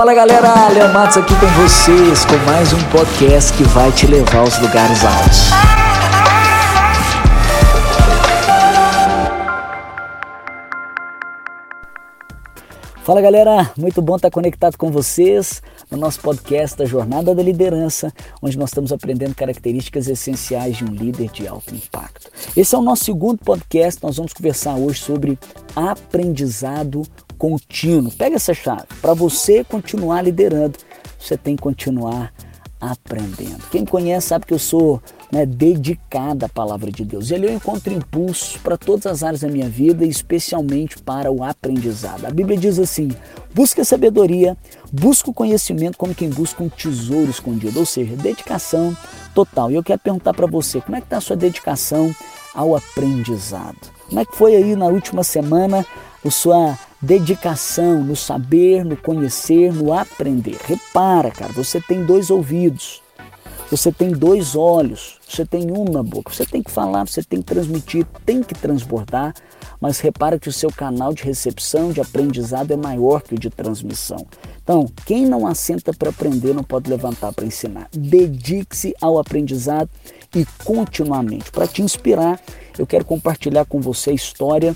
Fala galera, Leon Matos aqui com vocês com mais um podcast que vai te levar aos lugares altos. Fala galera, muito bom estar conectado com vocês no nosso podcast da Jornada da Liderança, onde nós estamos aprendendo características essenciais de um líder de alto impacto. Esse é o nosso segundo podcast, nós vamos conversar hoje sobre aprendizado contínuo. Pega essa chave. Para você continuar liderando, você tem que continuar aprendendo. Quem me conhece sabe que eu sou né, dedicada à palavra de Deus. E ali eu encontro impulsos para todas as áreas da minha vida, especialmente para o aprendizado. A Bíblia diz assim: busca a sabedoria, busca o conhecimento como quem busca um tesouro escondido, ou seja, dedicação total. E eu quero perguntar para você, como é que está a sua dedicação ao aprendizado? Como é que foi aí na última semana a sua dedicação no saber, no conhecer, no aprender. Repara, cara, você tem dois ouvidos, você tem dois olhos, você tem um na boca. Você tem que falar, você tem que transmitir, tem que transbordar, mas repara que o seu canal de recepção, de aprendizado é maior que o de transmissão. Então, quem não assenta para aprender não pode levantar para ensinar. Dedique-se ao aprendizado e continuamente. Para te inspirar, eu quero compartilhar com você a história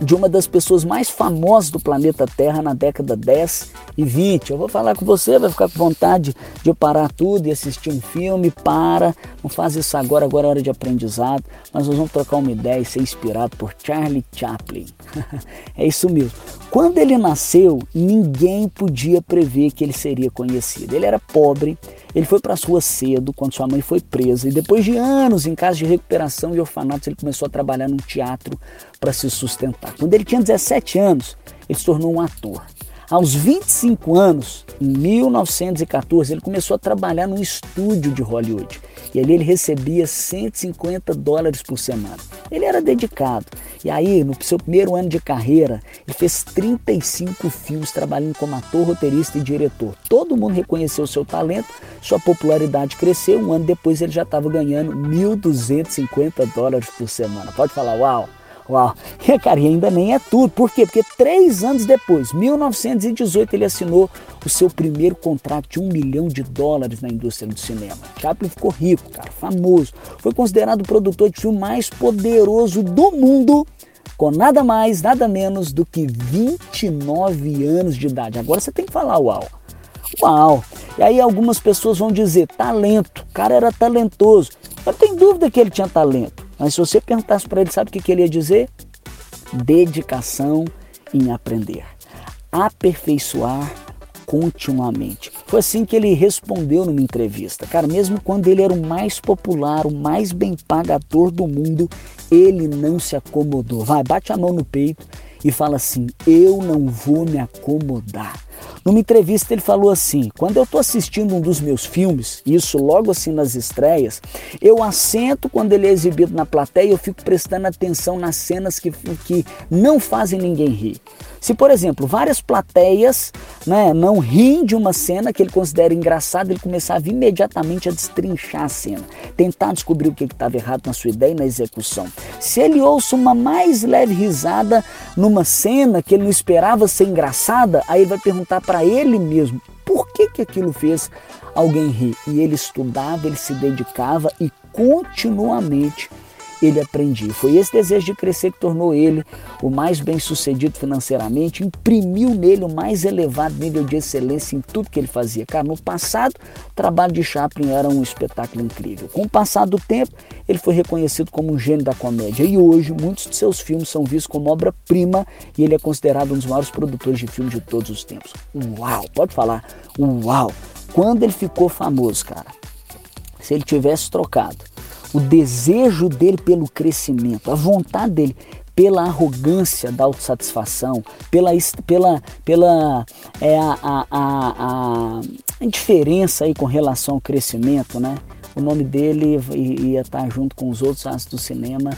de uma das pessoas mais famosas do planeta Terra na década 10 e 20. Eu vou falar com você, vai ficar com vontade de parar tudo e assistir um filme, para, não faz isso agora, agora é hora de aprendizado, mas nós vamos trocar uma ideia e ser inspirado por Charlie Chaplin. é isso mesmo. Quando ele nasceu, ninguém podia prever que ele seria conhecido. Ele era pobre, ele foi para as ruas cedo, quando sua mãe foi presa, e depois de anos em casa de recuperação e orfanatos, ele começou a trabalhar num teatro para se sustentar. Quando ele tinha 17 anos, ele se tornou um ator. Aos 25 anos, em 1914, ele começou a trabalhar num estúdio de Hollywood. E ali ele recebia 150 dólares por semana. Ele era dedicado. E aí, no seu primeiro ano de carreira, ele fez 35 filmes trabalhando como ator, roteirista e diretor. Todo mundo reconheceu seu talento, sua popularidade cresceu. Um ano depois ele já estava ganhando 1.250 dólares por semana. Pode falar, uau! Uau! E, cara, e ainda nem é tudo. Por quê? Porque três anos depois, 1918, ele assinou o seu primeiro contrato de um milhão de dólares na indústria do cinema. Chaplin ficou rico, cara, famoso. Foi considerado o produtor de filme mais poderoso do mundo com nada mais, nada menos do que 29 anos de idade. Agora você tem que falar uau. Uau! E aí algumas pessoas vão dizer talento, o cara era talentoso. Eu tenho dúvida que ele tinha talento. Mas se você perguntasse para ele, sabe o que, ele ia dizer? Dedicação em aprender. Aperfeiçoar continuamente. Foi assim que ele respondeu numa entrevista. Cara, mesmo quando ele era o mais popular, o mais bem pagador do mundo, ele não se acomodou. Vai, bate a mão no peito e fala assim: Eu não vou me acomodar. Numa entrevista ele falou assim: quando eu estou assistindo um dos meus filmes, isso logo assim nas estreias, eu assento quando ele é exibido na plateia, eu fico prestando atenção nas cenas que, que não fazem ninguém rir. Se, por exemplo, várias plateias né, não riem de uma cena que ele considera engraçada, ele começava imediatamente a destrinchar a cena, tentar descobrir o que estava errado na sua ideia e na execução. Se ele ouça uma mais leve risada numa cena que ele não esperava ser engraçada, aí ele vai perguntar para ele mesmo por que, que aquilo fez alguém rir. E ele estudava, ele se dedicava e continuamente ele aprendia. Foi esse desejo de crescer que tornou ele o mais bem sucedido financeiramente, imprimiu nele o mais elevado nível de excelência em tudo que ele fazia. Cara, no passado, o trabalho de Chaplin era um espetáculo incrível. Com o passar do tempo, ele foi reconhecido como um gênio da comédia e hoje muitos de seus filmes são vistos como obra-prima e ele é considerado um dos maiores produtores de filmes de todos os tempos. Uau, pode falar, uau. Quando ele ficou famoso, cara, se ele tivesse trocado o desejo dele pelo crescimento, a vontade dele pela arrogância da autossatisfação, pela, pela, pela é, a, a, a, a indiferença aí com relação ao crescimento, né? O nome dele ia estar junto com os outros astros do cinema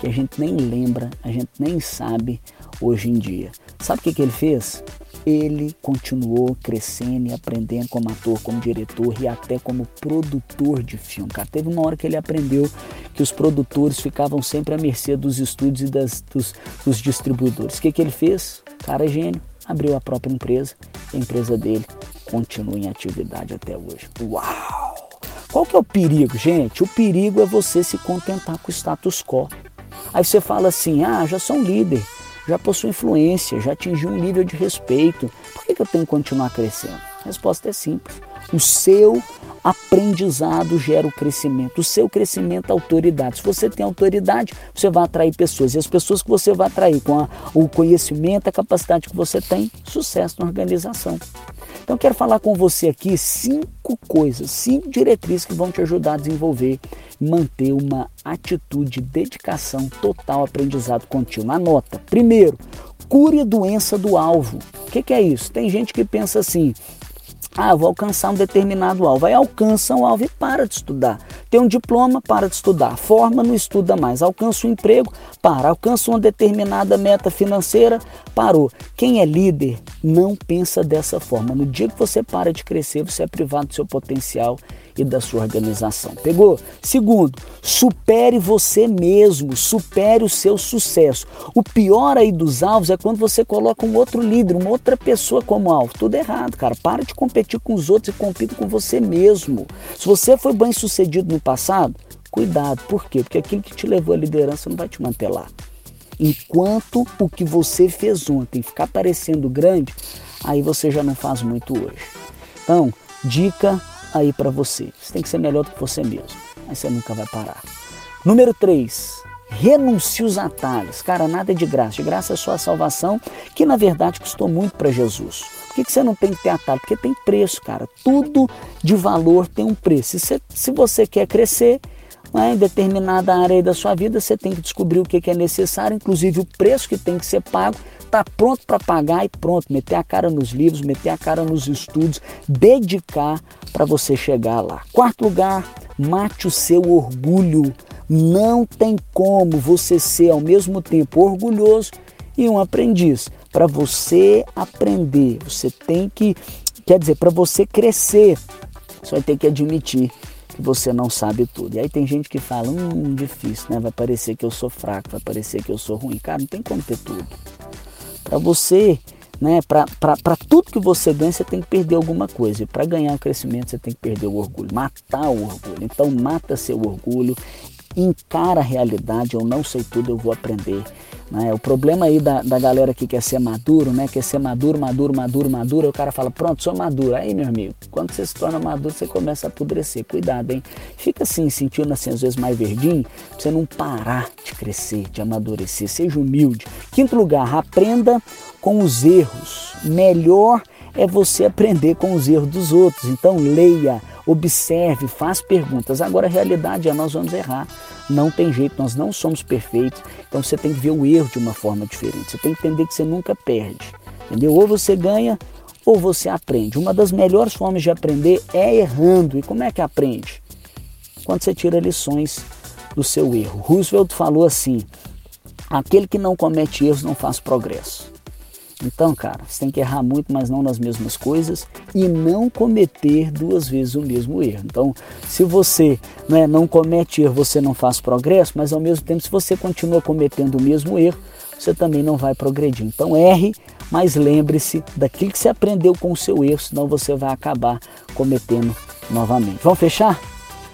que a gente nem lembra, a gente nem sabe hoje em dia. Sabe o que, que ele fez? Ele continuou crescendo e aprendendo como ator, como diretor e até como produtor de filme. Cara, teve uma hora que ele aprendeu que os produtores ficavam sempre à mercê dos estúdios e das, dos, dos distribuidores. O que, que ele fez? Cara é gênio, abriu a própria empresa, a empresa dele continua em atividade até hoje. Uau! Qual que é o perigo, gente? O perigo é você se contentar com o status quo. Aí você fala assim: ah, já sou um líder, já possuo influência, já atingi um nível de respeito, por que, que eu tenho que continuar crescendo? A resposta é simples. O seu aprendizado gera o crescimento. O seu crescimento é autoridade. Se você tem autoridade, você vai atrair pessoas. E as pessoas que você vai atrair com a, o conhecimento, a capacidade que você tem, sucesso na organização. Então, quero falar com você aqui cinco coisas, cinco diretrizes que vão te ajudar a desenvolver manter uma atitude, dedicação total aprendizado contínuo. Anota. Primeiro, cure a doença do alvo. O que, que é isso? Tem gente que pensa assim: ah, vou alcançar um determinado alvo. Aí alcança o alvo e para de estudar. Tem um diploma, para de estudar. Forma, não estuda mais. Alcança um emprego, para. Alcança uma determinada meta financeira, parou. Quem é líder não pensa dessa forma. No dia que você para de crescer, você é privado do seu potencial e da sua organização. Pegou? Segundo, supere você mesmo, supere o seu sucesso. O pior aí dos alvos é quando você coloca um outro líder, uma outra pessoa como alvo. Tudo errado, cara. Para de competir com os outros e compita com você mesmo. Se você foi bem sucedido no passado, cuidado. Por quê? Porque aquilo que te levou à liderança não vai te manter lá. Enquanto o que você fez ontem ficar parecendo grande, aí você já não faz muito hoje. Então, dica aí para você. Você tem que ser melhor do que você mesmo, mas você nunca vai parar. Número 3. Renuncie os atalhos. Cara, nada é de graça. De graça é só a salvação, que na verdade custou muito para Jesus. Por que, você não tem que ter atalho? Porque tem preço, cara. Tudo de valor tem um preço. Se se você quer crescer, né, em determinada área da sua vida, você tem que descobrir o que é necessário, inclusive o preço que tem que ser pago está pronto para pagar e pronto, meter a cara nos livros, meter a cara nos estudos, dedicar para você chegar lá. Quarto lugar, mate o seu orgulho. Não tem como você ser ao mesmo tempo orgulhoso e um aprendiz. Para você aprender, você tem que, quer dizer, para você crescer, você vai ter que admitir que você não sabe tudo. E aí tem gente que fala, hum, difícil, né? Vai parecer que eu sou fraco, vai parecer que eu sou ruim. Cara, não tem como ter tudo. Para você, né, para tudo que você ganha, você tem que perder alguma coisa. E para ganhar crescimento, você tem que perder o orgulho, matar o orgulho. Então, mata seu orgulho, encara a realidade. Eu não sei tudo, eu vou aprender. Né? O problema aí da, da galera que quer ser maduro, né? Quer ser maduro, maduro, maduro, maduro. O cara fala, pronto, sou maduro. Aí, meu amigo, quando você se torna maduro, você começa a apodrecer. Cuidado, hein? Fica assim, sentindo assim, às vezes mais verdinho, pra você não parar de crescer, de amadurecer. Seja humilde. Quinto lugar, aprenda com os erros. Melhor é você aprender com os erros dos outros. Então, leia, observe, faz perguntas. Agora, a realidade é nós vamos errar. Não tem jeito, nós não somos perfeitos. Então você tem que ver o erro de uma forma diferente. Você tem que entender que você nunca perde. Entendeu? Ou você ganha ou você aprende. Uma das melhores formas de aprender é errando. E como é que aprende? Quando você tira lições do seu erro. Roosevelt falou assim: aquele que não comete erros não faz progresso. Então, cara, você tem que errar muito, mas não nas mesmas coisas e não cometer duas vezes o mesmo erro. Então, se você né, não comete erro, você não faz progresso, mas ao mesmo tempo, se você continua cometendo o mesmo erro, você também não vai progredir. Então, erre, mas lembre-se daquilo que você aprendeu com o seu erro, senão você vai acabar cometendo novamente. Vamos fechar?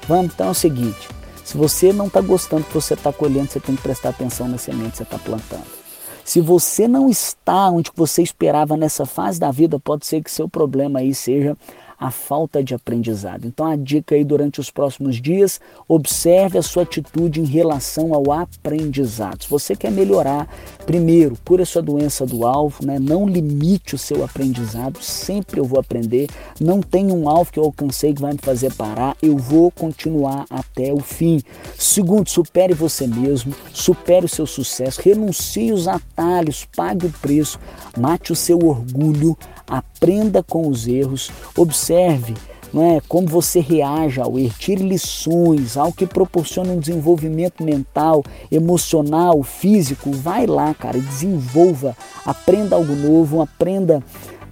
Vamos? Então é o seguinte: se você não está gostando do que você está colhendo, você tem que prestar atenção na semente que você está plantando. Se você não está onde você esperava nessa fase da vida, pode ser que seu problema aí seja a falta de aprendizado. Então a dica aí durante os próximos dias, observe a sua atitude em relação ao aprendizado. Se você quer melhorar, primeiro, cure a sua doença do alvo, né? não limite o seu aprendizado, sempre eu vou aprender, não tem um alvo que eu alcancei que vai me fazer parar, eu vou continuar até o fim. Segundo, supere você mesmo, supere o seu sucesso, renuncie os atalhos, pague o preço, mate o seu orgulho, aprenda com os erros, observe não é, como você reage ao erro, tire lições, algo que proporcione um desenvolvimento mental, emocional, físico. Vai lá, cara, desenvolva, aprenda algo novo, aprenda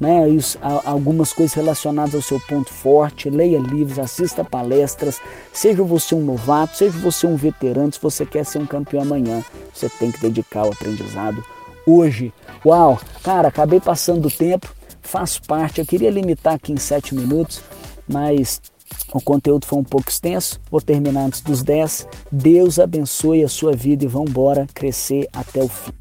né, algumas coisas relacionadas ao seu ponto forte, leia livros, assista palestras, seja você um novato, seja você um veterano, se você quer ser um campeão amanhã, você tem que dedicar o aprendizado hoje. Uau, cara, acabei passando o tempo, faz parte. Eu queria limitar aqui em sete minutos, mas o conteúdo foi um pouco extenso, vou terminar antes dos 10. Deus abençoe a sua vida e vamos embora crescer até o fim.